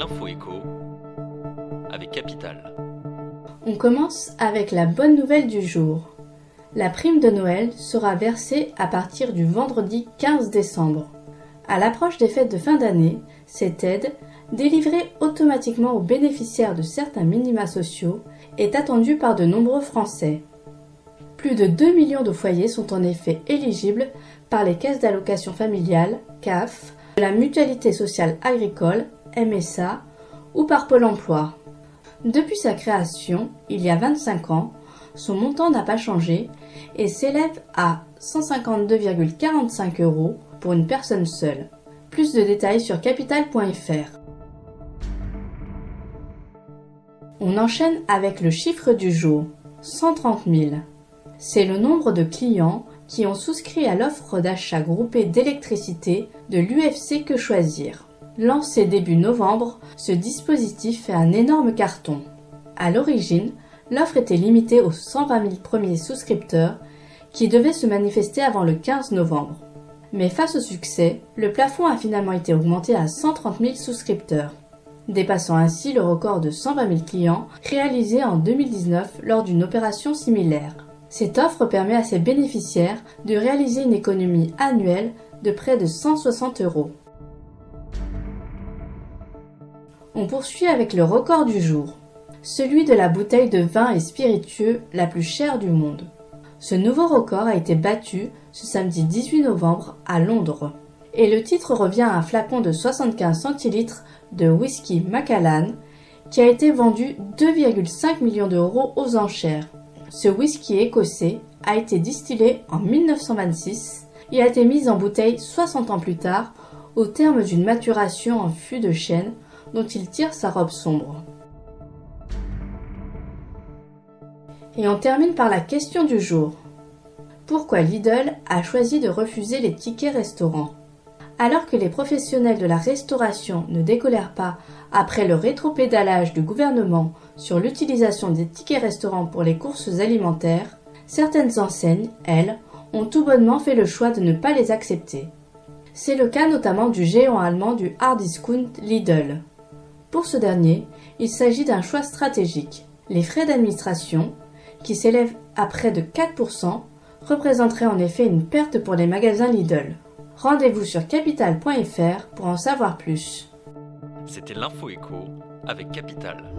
l'info écho avec Capital. On commence avec la bonne nouvelle du jour. La prime de Noël sera versée à partir du vendredi 15 décembre. À l'approche des fêtes de fin d'année, cette aide, délivrée automatiquement aux bénéficiaires de certains minima sociaux, est attendue par de nombreux Français. Plus de 2 millions de foyers sont en effet éligibles par les caisses d'allocation familiale, CAF, la Mutualité sociale agricole, MSA, ou par Pôle emploi. Depuis sa création, il y a 25 ans, son montant n'a pas changé et s'élève à 152,45 euros pour une personne seule. Plus de détails sur capital.fr. On enchaîne avec le chiffre du jour, 130 000. C'est le nombre de clients qui ont souscrit à l'offre d'achat groupé d'électricité de l'UFC Que Choisir. Lancé début novembre, ce dispositif fait un énorme carton. À l'origine, l'offre était limitée aux 120 000 premiers souscripteurs qui devaient se manifester avant le 15 novembre. Mais face au succès, le plafond a finalement été augmenté à 130 000 souscripteurs, dépassant ainsi le record de 120 000 clients réalisé en 2019 lors d'une opération similaire. Cette offre permet à ses bénéficiaires de réaliser une économie annuelle de près de 160 euros. On poursuit avec le record du jour, celui de la bouteille de vin et spiritueux la plus chère du monde. Ce nouveau record a été battu ce samedi 18 novembre à Londres. Et le titre revient à un flacon de 75 centilitres de whisky Macallan qui a été vendu 2,5 millions d'euros aux enchères. Ce whisky écossais a été distillé en 1926 et a été mis en bouteille 60 ans plus tard au terme d'une maturation en fût de chêne dont il tire sa robe sombre. Et on termine par la question du jour. Pourquoi Lidl a choisi de refuser les tickets restaurants? Alors que les professionnels de la restauration ne décolèrent pas après le rétropédalage du gouvernement sur l'utilisation des tickets restaurants pour les courses alimentaires, certaines enseignes, elles, ont tout bonnement fait le choix de ne pas les accepter. C'est le cas notamment du géant allemand du hard discount Lidl. Pour ce dernier, il s'agit d'un choix stratégique. Les frais d'administration, qui s'élèvent à près de 4%, représenteraient en effet une perte pour les magasins Lidl. Rendez-vous sur capital.fr pour en savoir plus. C'était l'info écho avec Capital.